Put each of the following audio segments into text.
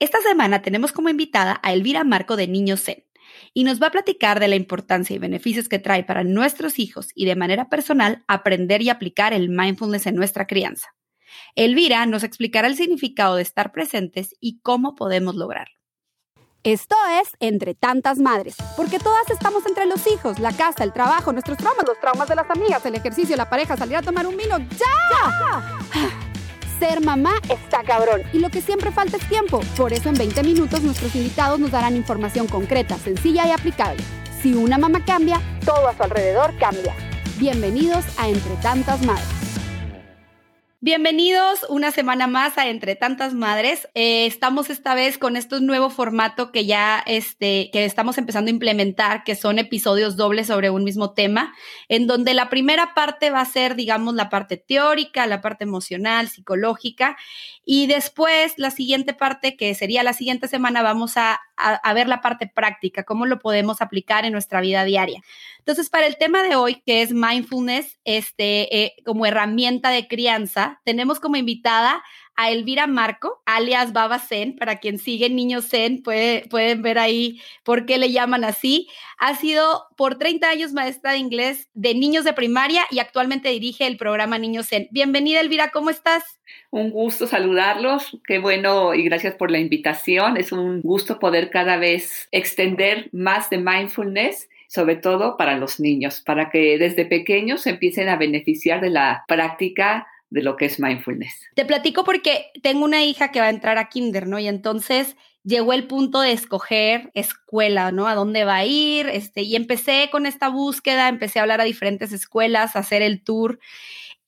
Esta semana tenemos como invitada a Elvira Marco de Niño Zen y nos va a platicar de la importancia y beneficios que trae para nuestros hijos y de manera personal aprender y aplicar el mindfulness en nuestra crianza. Elvira nos explicará el significado de estar presentes y cómo podemos lograrlo. Esto es Entre tantas madres, porque todas estamos entre los hijos, la casa, el trabajo, nuestros traumas, los traumas de las amigas, el ejercicio, la pareja, salir a tomar un vino. ¡Ya! Ser mamá está cabrón y lo que siempre falta es tiempo. Por eso en 20 minutos nuestros invitados nos darán información concreta, sencilla y aplicable. Si una mamá cambia, todo a su alrededor cambia. Bienvenidos a Entre Tantas Madres. Bienvenidos una semana más a Entre Tantas Madres. Eh, estamos esta vez con este nuevo formato que ya este, que estamos empezando a implementar, que son episodios dobles sobre un mismo tema, en donde la primera parte va a ser, digamos, la parte teórica, la parte emocional, psicológica, y después la siguiente parte, que sería la siguiente semana, vamos a, a ver la parte práctica, cómo lo podemos aplicar en nuestra vida diaria. Entonces, para el tema de hoy, que es mindfulness, este, eh, como herramienta de crianza, tenemos como invitada a Elvira Marco, alias Baba Zen, para quien sigue Niño Zen, puede, pueden ver ahí por qué le llaman así. Ha sido por 30 años maestra de inglés de niños de primaria y actualmente dirige el programa Niño Zen. Bienvenida, Elvira, ¿cómo estás? Un gusto saludarlos, qué bueno y gracias por la invitación. Es un gusto poder cada vez extender más de mindfulness sobre todo para los niños, para que desde pequeños empiecen a beneficiar de la práctica de lo que es mindfulness. Te platico porque tengo una hija que va a entrar a kinder, ¿no? Y entonces llegó el punto de escoger escuela, ¿no? A dónde va a ir, este, y empecé con esta búsqueda, empecé a hablar a diferentes escuelas, a hacer el tour,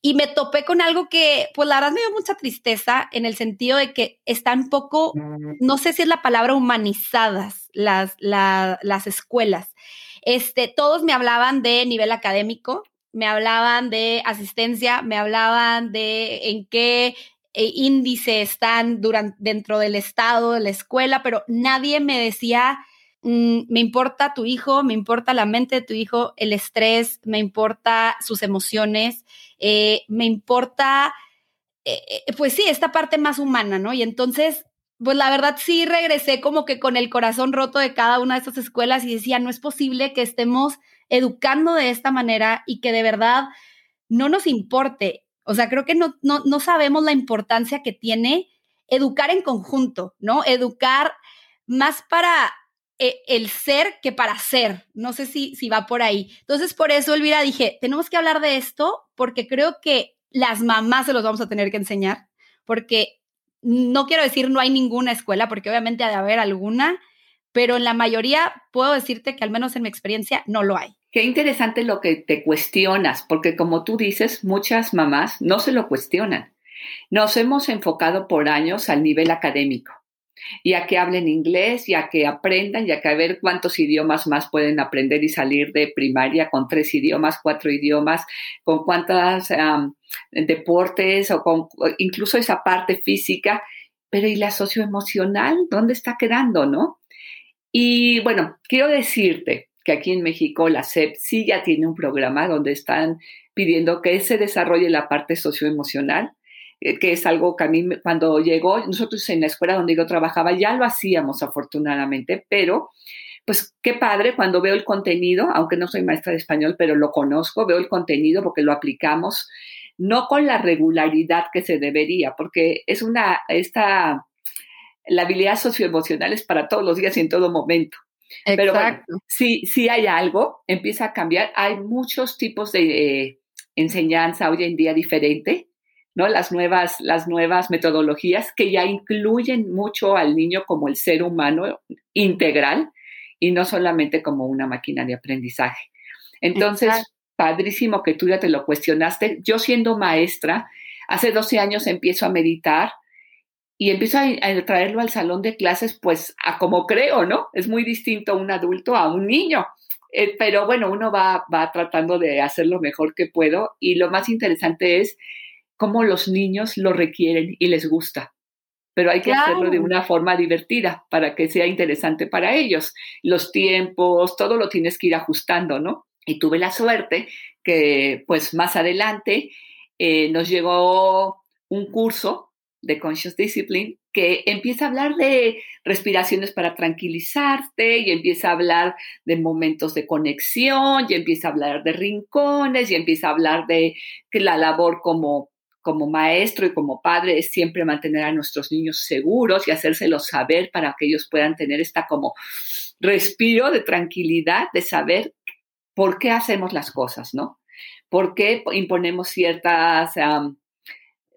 y me topé con algo que, pues la verdad me dio mucha tristeza en el sentido de que están poco, no sé si es la palabra humanizadas las, las escuelas. Este, todos me hablaban de nivel académico, me hablaban de asistencia, me hablaban de en qué eh, índice están durante, dentro del estado de la escuela, pero nadie me decía, mm, me importa tu hijo, me importa la mente de tu hijo, el estrés, me importa sus emociones, eh, me importa, eh, pues sí, esta parte más humana, ¿no? Y entonces pues la verdad sí regresé como que con el corazón roto de cada una de estas escuelas y decía, no es posible que estemos educando de esta manera y que de verdad no nos importe. O sea, creo que no, no, sabemos la importancia que tiene educar en conjunto, ¿no? Educar más para eh, el ser que para ser. No sé si, si va por ahí. Entonces, por eso, Elvira, dije, tenemos que hablar de esto porque creo que las mamás se los vamos a tener que enseñar, porque no quiero decir no hay ninguna escuela, porque obviamente ha de haber alguna, pero en la mayoría puedo decirte que al menos en mi experiencia no lo hay. Qué interesante lo que te cuestionas, porque como tú dices, muchas mamás no se lo cuestionan. Nos hemos enfocado por años al nivel académico y a que hablen inglés, y a que aprendan, y a que a ver cuántos idiomas más pueden aprender y salir de primaria con tres idiomas, cuatro idiomas, con cuántas deportes o con incluso esa parte física, pero ¿y la socioemocional? ¿Dónde está quedando, no? Y bueno, quiero decirte que aquí en México la SEP sí ya tiene un programa donde están pidiendo que se desarrolle la parte socioemocional, eh, que es algo que a mí cuando llegó, nosotros en la escuela donde yo trabajaba ya lo hacíamos afortunadamente, pero pues qué padre cuando veo el contenido, aunque no soy maestra de español, pero lo conozco, veo el contenido porque lo aplicamos no con la regularidad que se debería, porque es una, esta, la habilidad socioemocional es para todos los días y en todo momento. Pero bueno, si, si hay algo, empieza a cambiar. Hay muchos tipos de eh, enseñanza hoy en día diferente, ¿no? Las nuevas, las nuevas metodologías que ya incluyen mucho al niño como el ser humano integral y no solamente como una máquina de aprendizaje. Entonces, padrísimo que tú ya te lo cuestionaste. Yo siendo maestra, hace 12 años empiezo a meditar y empiezo a, traerlo al salón de clases, pues a como creo, ¿no? Es muy distinto un adulto a un niño. Eh, pero bueno, uno va, va tratando de hacer lo mejor que puedo y lo más interesante es cómo los niños lo requieren y les gusta. Pero hay que hacerlo de una forma divertida para que sea interesante para ellos. Los tiempos, todo lo tienes que ir ajustando, ¿no? Y tuve la suerte que pues más adelante eh, nos llegó un curso de Conscious Discipline que empieza a hablar de respiraciones para tranquilizarte y empieza a hablar de momentos de conexión y empieza a hablar de rincones y empieza a hablar de que la labor como como maestro y como padre es siempre mantener a nuestros niños seguros y hacérselos saber para que ellos puedan tener esta como respiro de tranquilidad, de saber por qué hacemos las cosas, ¿no? ¿Por qué imponemos ciertas,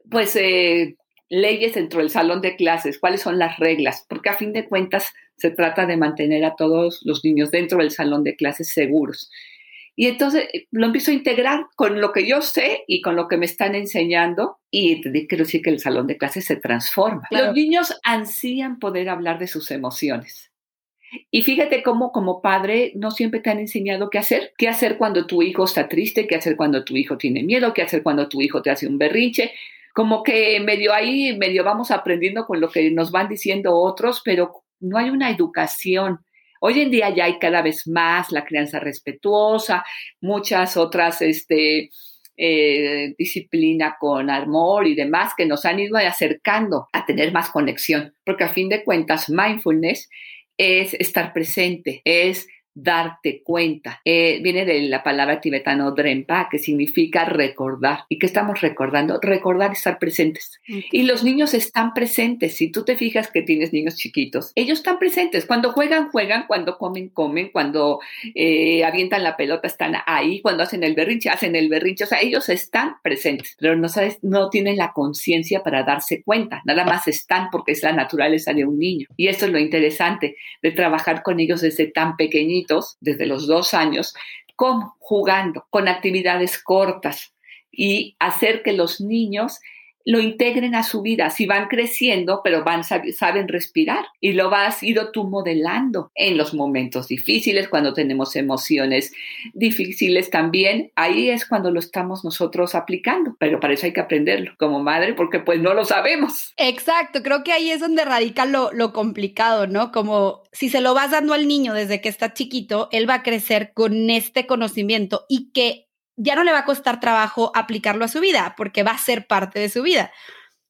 pues, eh, leyes dentro del salón de clases? ¿Cuáles son las reglas? Porque a fin de cuentas se trata de mantener a todos los niños dentro del salón de clases seguros. Y entonces eh, lo empiezo a integrar con lo que yo sé y con lo que me están enseñando y quiero decir que el salón de clases se transforma. Los niños ansían poder hablar de sus emociones. Y fíjate cómo como padre no siempre te han enseñado qué hacer, qué hacer cuando tu hijo está triste, qué hacer cuando tu hijo tiene miedo, qué hacer cuando tu hijo te hace un berrinche. Como que medio ahí, medio vamos aprendiendo con lo que nos van diciendo otros, pero no hay una educación. Hoy en día ya hay cada vez más la crianza respetuosa, muchas otras este, eh, disciplina con amor y demás que nos han ido acercando a tener más conexión, porque a fin de cuentas mindfulness es estar presente, es darte cuenta. Eh, viene de la palabra tibetano drempa, que significa recordar. ¿Y qué estamos recordando? Recordar estar presentes. Y los niños están presentes. Si tú te fijas que tienes niños chiquitos, ellos están presentes. Cuando juegan, juegan. Cuando comen, comen. Cuando eh, avientan la pelota, están ahí. Cuando hacen el berrinche, hacen el berrinche. O sea, ellos están presentes, pero no, sabes, no tienen la conciencia para darse cuenta. Nada más están porque es la naturaleza de un niño. Y eso es lo interesante de trabajar con ellos desde tan pequeñitos desde los dos años, con, jugando, con actividades cortas y hacer que los niños lo integren a su vida. Si van creciendo, pero van saben respirar y lo vas ido tú modelando en los momentos difíciles, cuando tenemos emociones difíciles también. Ahí es cuando lo estamos nosotros aplicando, pero para eso hay que aprenderlo como madre porque pues no lo sabemos. Exacto, creo que ahí es donde radica lo, lo complicado, ¿no? Como si se lo vas dando al niño desde que está chiquito, él va a crecer con este conocimiento y que ya no le va a costar trabajo aplicarlo a su vida porque va a ser parte de su vida.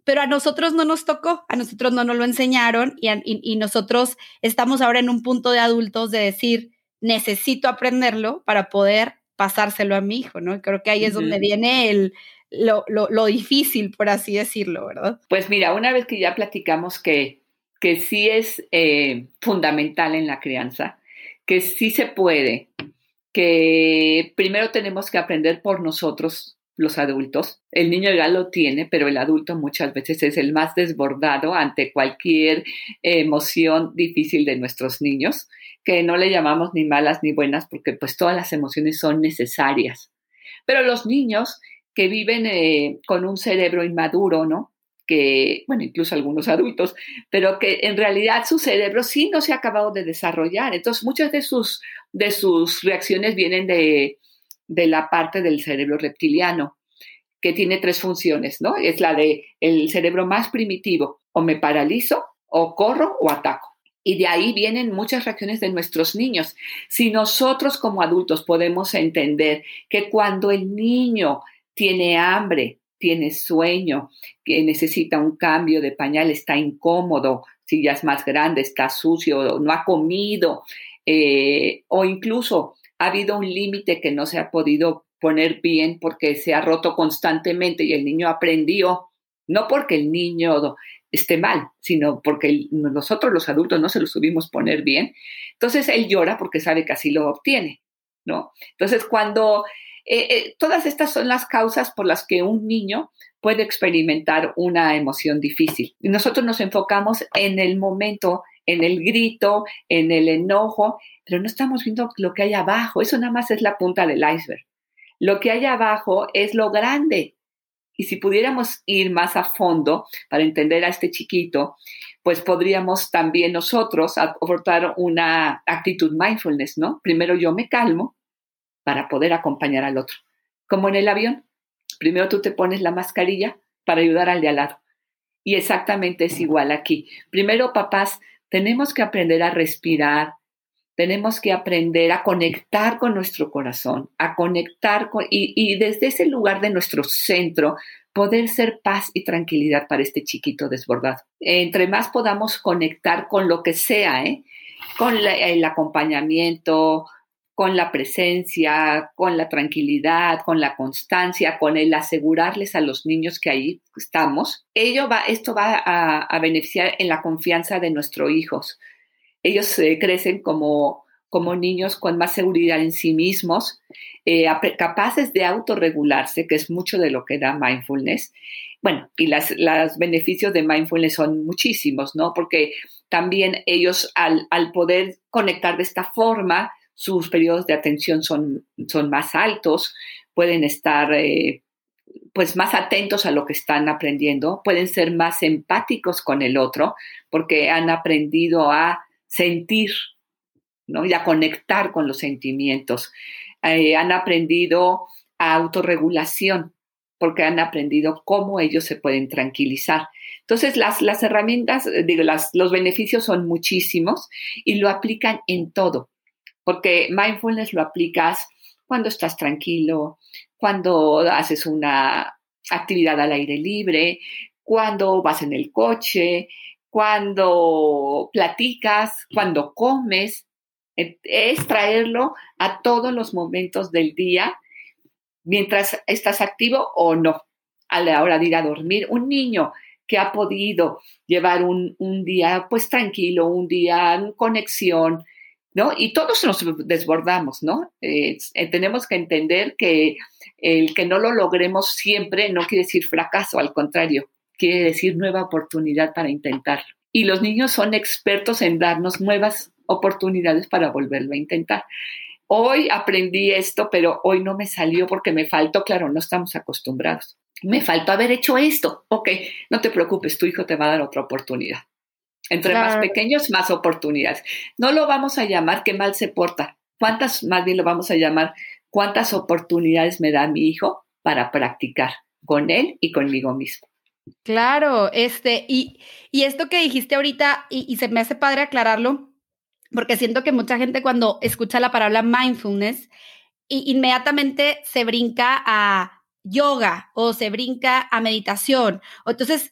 Pero a nosotros no nos tocó, a nosotros no nos lo enseñaron y, nosotros estamos ahora en un punto de adultos de decir, necesito aprenderlo para poder pasárselo a mi hijo, ¿no? Creo que ahí es donde viene el, lo, lo, difícil, por así decirlo, ¿verdad? Pues mira, una vez que ya platicamos que, que sí es eh, fundamental en la crianza, que sí se puede, que primero tenemos que aprender por nosotros los adultos. El niño ya lo tiene, pero el adulto muchas veces es el más desbordado ante cualquier emoción difícil de nuestros niños, que no le llamamos ni malas ni buenas porque pues todas las emociones son necesarias. Pero los niños que viven eh, con un cerebro inmaduro, ¿no? Que, bueno, incluso algunos adultos, pero que en realidad su cerebro sí no se ha acabado de desarrollar. Entonces, muchas de sus, de sus reacciones vienen de, de la parte del cerebro reptiliano, que tiene tres funciones, ¿no? Es la de el cerebro más primitivo, o me paralizo, o corro, o ataco. Y de ahí vienen muchas reacciones de nuestros niños. Si nosotros como adultos podemos entender que cuando el niño tiene hambre, tiene sueño, que necesita un cambio de pañal, está incómodo, si ya es más grande, está sucio, no ha comido, eh, o incluso ha habido un límite que no se ha podido poner bien porque se ha roto constantemente y el niño aprendió, no porque el niño esté mal, sino porque nosotros los adultos no se lo subimos poner bien. Entonces él llora porque sabe que así lo obtiene, ¿no? Entonces cuando eh, eh, todas estas son las causas por las que un niño puede experimentar una emoción difícil. Y nosotros nos enfocamos en el momento, en el grito, en el enojo, pero no estamos viendo lo que hay abajo. Eso nada más es la punta del iceberg. Lo que hay abajo es lo grande. Y si pudiéramos ir más a fondo para entender a este chiquito, pues podríamos también nosotros aportar una actitud mindfulness, ¿no? Primero yo me calmo, para poder acompañar al otro. Como en el avión, primero tú te pones la mascarilla para ayudar al de al lado. Y exactamente es igual aquí. Primero, papás, tenemos que aprender a respirar, tenemos que aprender a conectar con nuestro corazón, a conectar con, y, desde ese lugar de nuestro centro poder ser paz y tranquilidad para este chiquito desbordado. Entre más podamos conectar con lo que sea, ¿eh? con el acompañamiento, con la presencia, con la tranquilidad, con la constancia, con el asegurarles a los niños que ahí estamos, ello va, esto va a, beneficiar en la confianza de nuestros hijos. Ellos eh, crecen como, como niños con más seguridad en sí mismos, eh, capaces de autorregularse, que es mucho de lo que da mindfulness. Bueno, y los beneficios de mindfulness son muchísimos, ¿no? Porque también ellos al, al poder conectar de esta forma, sus periodos de atención son, son más altos, pueden estar eh, pues más atentos a lo que están aprendiendo, pueden ser más empáticos con el otro porque han aprendido a sentir ¿no? y a conectar con los sentimientos. Eh, han aprendido a autorregulación porque han aprendido cómo ellos se pueden tranquilizar. Entonces, las, las herramientas, digo, las, los beneficios son muchísimos y lo aplican en todo porque mindfulness lo aplicas cuando estás tranquilo, cuando haces una actividad al aire libre, cuando vas en el coche, cuando platicas, cuando comes. Es traerlo a todos los momentos del día mientras estás activo o no. A la hora de ir a dormir, un niño que ha podido llevar un, día pues tranquilo, un día en conexión, ¿no? Y todos nos desbordamos, ¿no? Eh, tenemos que entender que el que no lo logremos siempre no quiere decir fracaso, al contrario, quiere decir nueva oportunidad para intentarlo. Y los niños son expertos en darnos nuevas oportunidades para volverlo a intentar. Hoy aprendí esto, pero hoy no me salió porque me faltó, claro, no estamos acostumbrados. Me faltó haber hecho esto. Ok, no te preocupes, tu hijo te va a dar otra oportunidad. Entre más pequeños, más oportunidades. No lo vamos a llamar que mal se porta. ¿Cuántas, más bien lo vamos a llamar, cuántas oportunidades me da mi hijo para practicar con él y conmigo mismo? Claro, este, y, y esto que dijiste ahorita, y, y se me hace padre aclararlo, porque siento que mucha gente cuando escucha la palabra mindfulness, y inmediatamente se brinca a yoga o se brinca a meditación. Entonces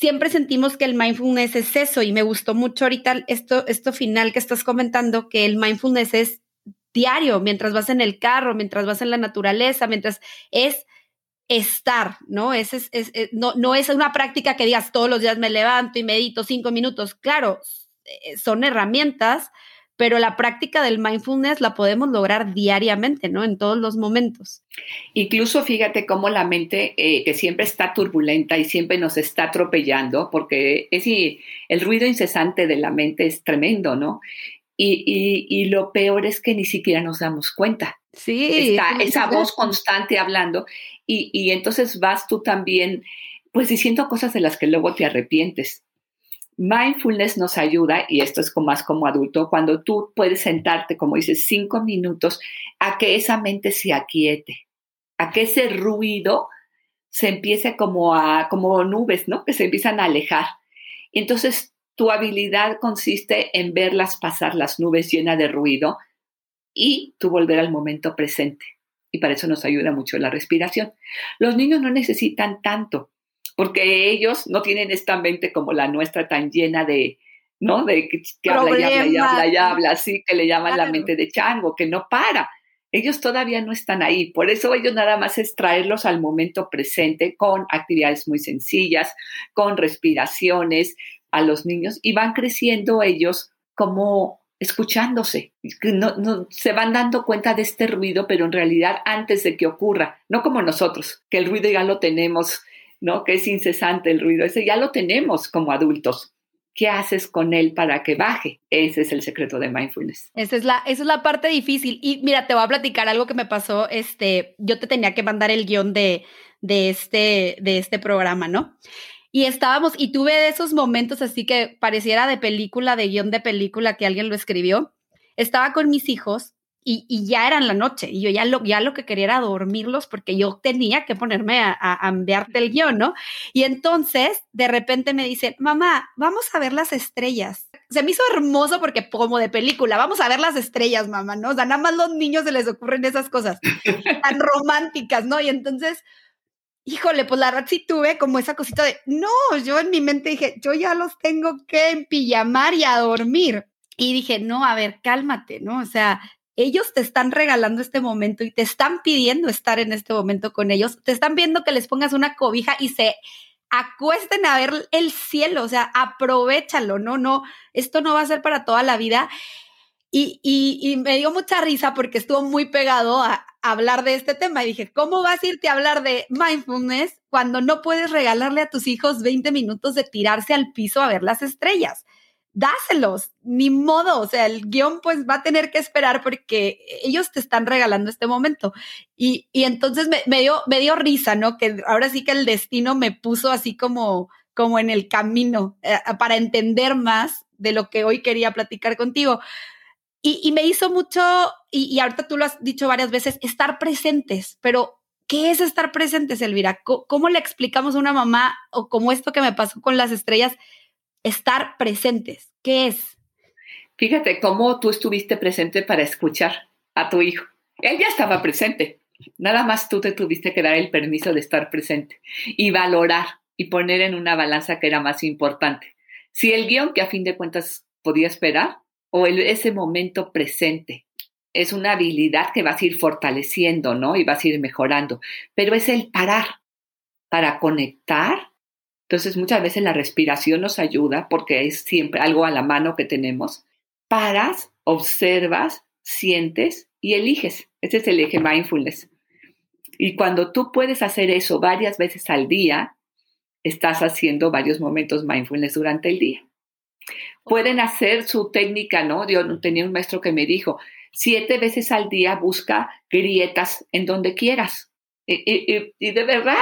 siempre sentimos que el mindfulness es eso y me gustó mucho ahorita esto, esto final que estás comentando, que el mindfulness es diario, mientras vas en el carro, mientras vas en la naturaleza, mientras es estar, ¿no? Es, es, no, no es una práctica que digas todos los días me levanto y medito cinco minutos. Claro, eh, son herramientas, pero la práctica del mindfulness la podemos lograr diariamente, ¿no? En todos los momentos. Incluso fíjate cómo la mente, eh, que siempre está turbulenta y siempre nos está atropellando, porque es, el ruido incesante de la mente es tremendo, ¿no? Y, lo peor es que ni siquiera nos damos cuenta. Sí. Está esa voz constante hablando y, y entonces vas tú también, pues diciendo cosas de las que luego te arrepientes. Mindfulness nos ayuda, y esto es más como adulto, cuando tú puedes sentarte, como dices, cinco minutos, a que esa mente se aquiete, a que ese ruido se empiece como a, como nubes, ¿no? Que se empiezan a alejar. Entonces, tu habilidad consiste en verlas pasar las nubes llenas de ruido y tú volver al momento presente. Y para eso nos ayuda mucho la respiración. Los niños no necesitan tanto porque ellos no tienen esta mente como la nuestra tan llena de, ¿no? De que, habla y habla y habla y habla, así que le llaman la mente de chango, que no para. Ellos todavía no están ahí, por eso ellos nada más es traerlos al momento presente con actividades muy sencillas, con respiraciones a los niños y van creciendo ellos como escuchándose, no, no, se van dando cuenta de este ruido, pero en realidad antes de que ocurra, no como nosotros, que el ruido ya lo tenemos ¿no? Que es incesante el ruido. Ese ya lo tenemos como adultos. ¿Qué haces con él para que baje? Ese es el secreto de mindfulness. Esa es la, esa es la parte difícil. Y mira, te voy a platicar algo que me pasó. Este, yo te tenía que mandar el guion de, de, este, de este programa, ¿no? Y estábamos, y tuve esos momentos así que pareciera de película, de guion de película que alguien lo escribió. Estaba con mis hijos y, ya era en la noche y yo ya lo, ya lo que quería era dormirlos porque yo tenía que ponerme a, a, enviarte el guion, ¿no? Y entonces de repente me dice, mamá, vamos a ver las estrellas. Se me hizo hermoso porque como de película, vamos a ver las estrellas, mamá, ¿no? O sea, nada más los niños se les ocurren esas cosas tan románticas, ¿no? Y entonces híjole, pues la verdad sí tuve como esa cosita de, no, yo en mi mente dije, yo ya los tengo que empillamar y a dormir. Y dije, no, a ver, cálmate, ¿no? O sea, ellos te están regalando este momento y te están pidiendo estar en este momento con ellos, te están viendo que les pongas una cobija y se acuesten a ver el cielo, o sea, aprovechalo, ¿no? No, esto no va a ser para toda la vida. Y, y, me dio mucha risa porque estuvo muy pegado a, hablar de este tema y dije, ¿cómo vas a irte a hablar de mindfulness cuando no puedes regalarle a tus hijos 20 minutos de tirarse al piso a ver las estrellas? Dáselos, ni modo, o sea, el guion pues va a tener que esperar porque ellos te están regalando este momento. Y, y entonces me, me, dio, me dio risa, ¿no? Que ahora sí que el destino me puso así como, como en el camino eh, para entender más de lo que hoy quería platicar contigo. Y, me hizo mucho, y, ahorita tú lo has dicho varias veces, estar presentes, pero ¿qué es estar presentes, Elvira? ¿Cómo, le explicamos a una mamá o como esto que me pasó con las estrellas, estar presentes? ¿Qué es? Fíjate cómo tú estuviste presente para escuchar a tu hijo. Él ya estaba presente. Nada más tú te tuviste que dar el permiso de estar presente y valorar y poner en una balanza que era más importante. Si el guion que a fin de cuentas podía esperar o ese momento presente. Es una habilidad que vas a ir fortaleciendo, ¿no? Y vas a ir mejorando. Pero es el parar para conectar. Entonces, muchas veces la respiración nos ayuda porque es siempre algo a la mano que tenemos. Paras, observas, sientes y eliges. Ese es el eje mindfulness. Y cuando tú puedes hacer eso varias veces al día, estás haciendo varios momentos mindfulness durante el día pueden hacer su técnica, ¿no? Yo tenía un maestro que me dijo, siete veces al día busca grietas en donde quieras. Y, de verdad,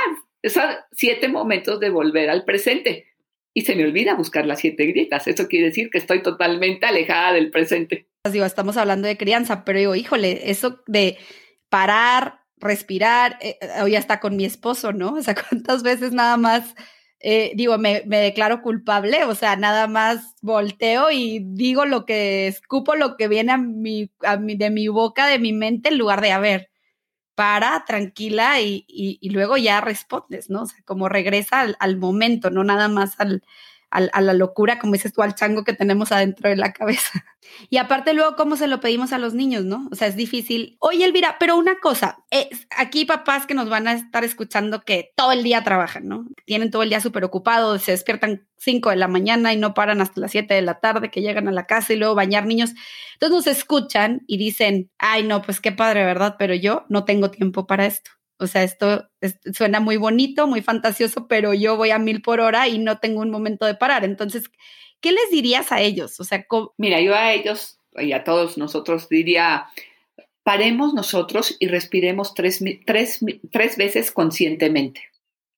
son siete momentos de volver al presente. Y se me olvida buscar las siete grietas. Eso quiere decir que estoy totalmente alejada del presente. Digo, estamos hablando de crianza, pero digo, híjole, eso de parar, respirar, eh, hoy está con mi esposo, ¿no? O sea, ¿cuántas veces nada más eh, digo, me, declaro culpable, o sea, nada más volteo y digo lo que escupo, lo que viene a mi, de mi boca, de mi mente, en lugar de, a ver, para, tranquila y, y, luego ya respondes, ¿no? O sea, como regresa al, al momento, no nada más al, a, la locura, como dices tú, al chango que tenemos adentro de la cabeza. Y aparte luego, ¿cómo se lo pedimos a los niños, no? O sea, es difícil. Oye, Elvira, pero una cosa, aquí papás que nos van a estar escuchando que todo el día trabajan, ¿no? Tienen todo el día súper ocupado, se despiertan 5 de la mañana y no paran hasta las 7 de la tarde, que llegan a la casa y luego bañar niños. Entonces nos escuchan y dicen, ay, no, pues qué padre, ¿verdad? Pero yo no tengo tiempo para esto. O sea, esto suena muy bonito, muy fantasioso, pero yo voy a mil por hora y no tengo un momento de parar. Entonces, ¿qué les dirías a ellos? O sea, mira, yo a ellos y a todos nosotros diría, paremos nosotros y respiremos tres, tres, tres veces conscientemente.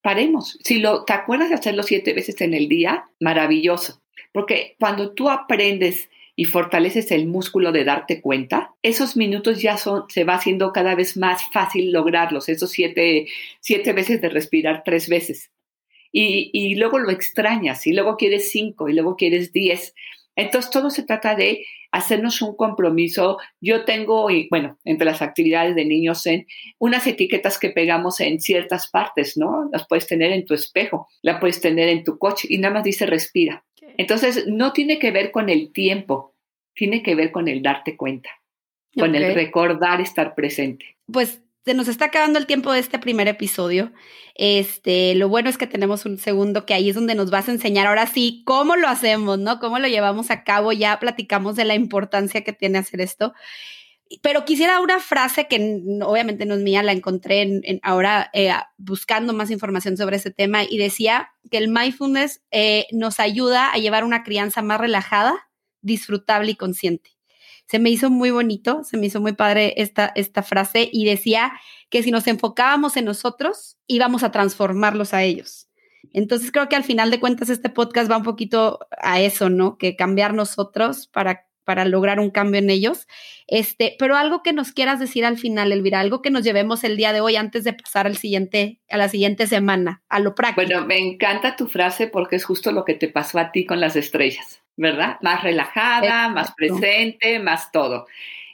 Paremos. Si lo, te acuerdas de hacerlo siete veces en el día, maravilloso. Porque cuando tú aprendes y fortaleces el músculo de darte cuenta, esos minutos ya son, se va haciendo cada vez más fácil lograrlos, esos siete, siete veces de respirar tres veces. Y, y luego lo extrañas, y luego quieres cinco, y luego quieres diez. Entonces todo se trata de hacernos un compromiso. Yo tengo, bueno, entre las actividades de niños en unas etiquetas que pegamos en ciertas partes, ¿no? Las puedes tener en tu espejo, la puedes tener en tu coche y nada más dice respira. Entonces, no tiene que ver con el tiempo, tiene que ver con el darte cuenta, con el recordar estar presente. Pues se nos está acabando el tiempo de este primer episodio. Este, lo bueno es que tenemos un segundo que ahí es donde nos vas a enseñar ahora sí cómo lo hacemos, ¿no? Cómo lo llevamos a cabo. Ya platicamos de la importancia que tiene hacer esto. Pero quisiera una frase que obviamente no es mía, la encontré en, ahora eh, buscando más información sobre ese tema y decía que el mindfulness eh, nos ayuda a llevar una crianza más relajada, disfrutable y consciente. Se me hizo muy bonito, se me hizo muy padre esta, esta frase y decía que si nos enfocábamos en nosotros, íbamos a transformarlos a ellos. Entonces creo que al final de cuentas este podcast va un poquito a eso, ¿no? Que cambiar nosotros para para lograr un cambio en ellos. Este, pero algo que nos quieras decir al final, Elvira, algo que nos llevemos el día de hoy antes de pasar al siguiente, a la siguiente semana, a lo práctico. Bueno, me encanta tu frase porque es justo lo que te pasó a ti con las estrellas, ¿verdad? Más relajada, más presente, más todo.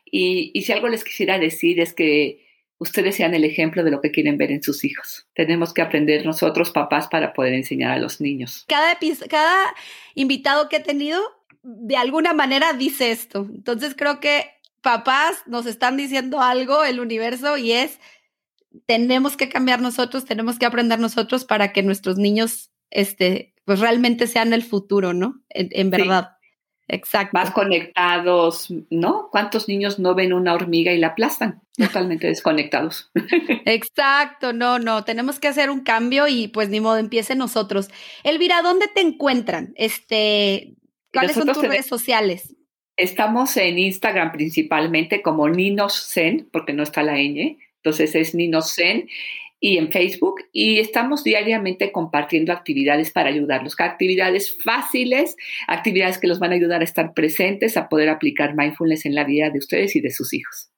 Y, y si algo les quisiera decir es que ustedes sean el ejemplo de lo que quieren ver en sus hijos. Tenemos que aprender nosotros, papás, para poder enseñar a los niños. Cada, cada invitado que he tenido, de alguna manera, dice esto. Entonces creo que papás nos están diciendo algo, el universo, y es, tenemos que cambiar nosotros, tenemos que aprender nosotros para que nuestros niños, este, pues realmente sean el futuro, ¿no? En, verdad. Exacto. Más conectados, ¿no? ¿Cuántos niños no ven una hormiga y la aplastan? Totalmente desconectados. Exacto, no, no, tenemos que hacer un cambio y pues ni modo, empiece nosotros. Elvira, ¿dónde te encuentran? Este, ¿cuáles son tus redes sociales? Estamos en Instagram principalmente como Ninos Zen, porque no está la ñ, entonces es Ninos Zen y en Facebook y estamos diariamente compartiendo actividades para ayudarlos, actividades fáciles, actividades que los van a ayudar a estar presentes, a poder aplicar mindfulness en la vida de ustedes y de sus hijos.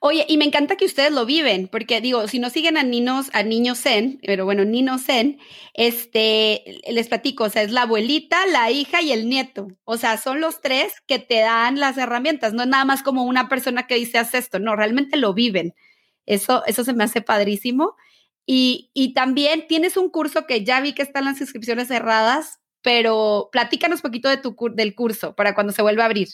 Oye, y me encanta que ustedes lo viven, porque digo, si no siguen a niños, a niños Zen, pero bueno, Nino Zen, este, les platico, o sea, es la abuelita, la hija y el nieto. O sea, son los tres que te dan las herramientas, no es nada más como una persona que dice haz esto, no, realmente lo viven. Eso, eso se me hace padrísimo. Y, y también tienes un curso que ya vi que están las inscripciones cerradas, pero platícanos un poquito de tu, del curso para cuando se vuelva a abrir.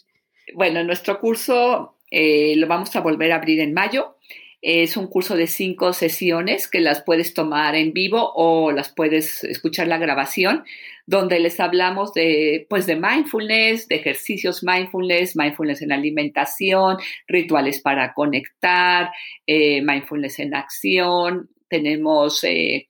Bueno, nuestro curso eh, lo vamos a volver a abrir en mayo. Es un curso de cinco sesiones que las puedes tomar en vivo o las puedes escuchar la grabación, donde les hablamos de, pues, de mindfulness, de ejercicios mindfulness, mindfulness en alimentación, rituales para conectar, eh, mindfulness en acción. Tenemos eh,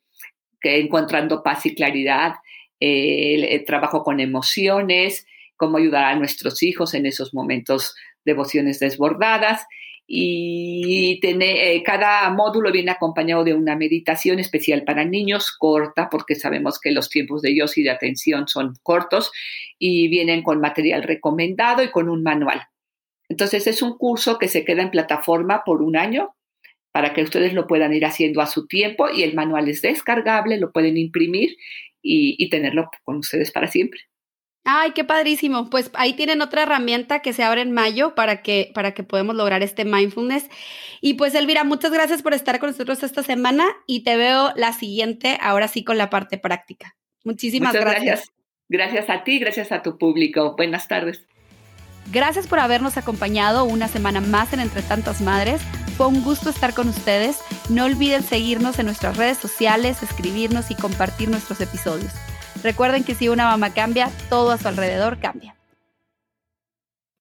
que encontrando paz y claridad, el trabajo con emociones, cómo ayudar a nuestros hijos en esos momentos devociones desbordadas y eh, cada módulo viene acompañado de una meditación especial para niños, corta, porque sabemos que los tiempos de ellos y de atención son cortos, y vienen con material recomendado y con un manual. Entonces es un curso que se queda en plataforma por un año para que ustedes lo puedan ir haciendo a su tiempo y el manual es descargable, lo pueden imprimir y tenerlo con ustedes para siempre. Ay, qué padrísimo. Pues ahí tienen otra herramienta que se abre en mayo para que, para que podamos lograr este mindfulness. Y pues Elvira, muchas gracias por estar con nosotros esta semana y te veo la siguiente, ahora sí con la parte práctica. Muchísimas gracias. gracias. Gracias a ti, gracias a tu público. Buenas tardes. Gracias por habernos acompañado una semana más en Entre Tantas Madres. Fue un gusto estar con ustedes. No olviden seguirnos en nuestras redes sociales, escribirnos y compartir nuestros episodios. Recuerden que si una mamá cambia, todo a su alrededor cambia.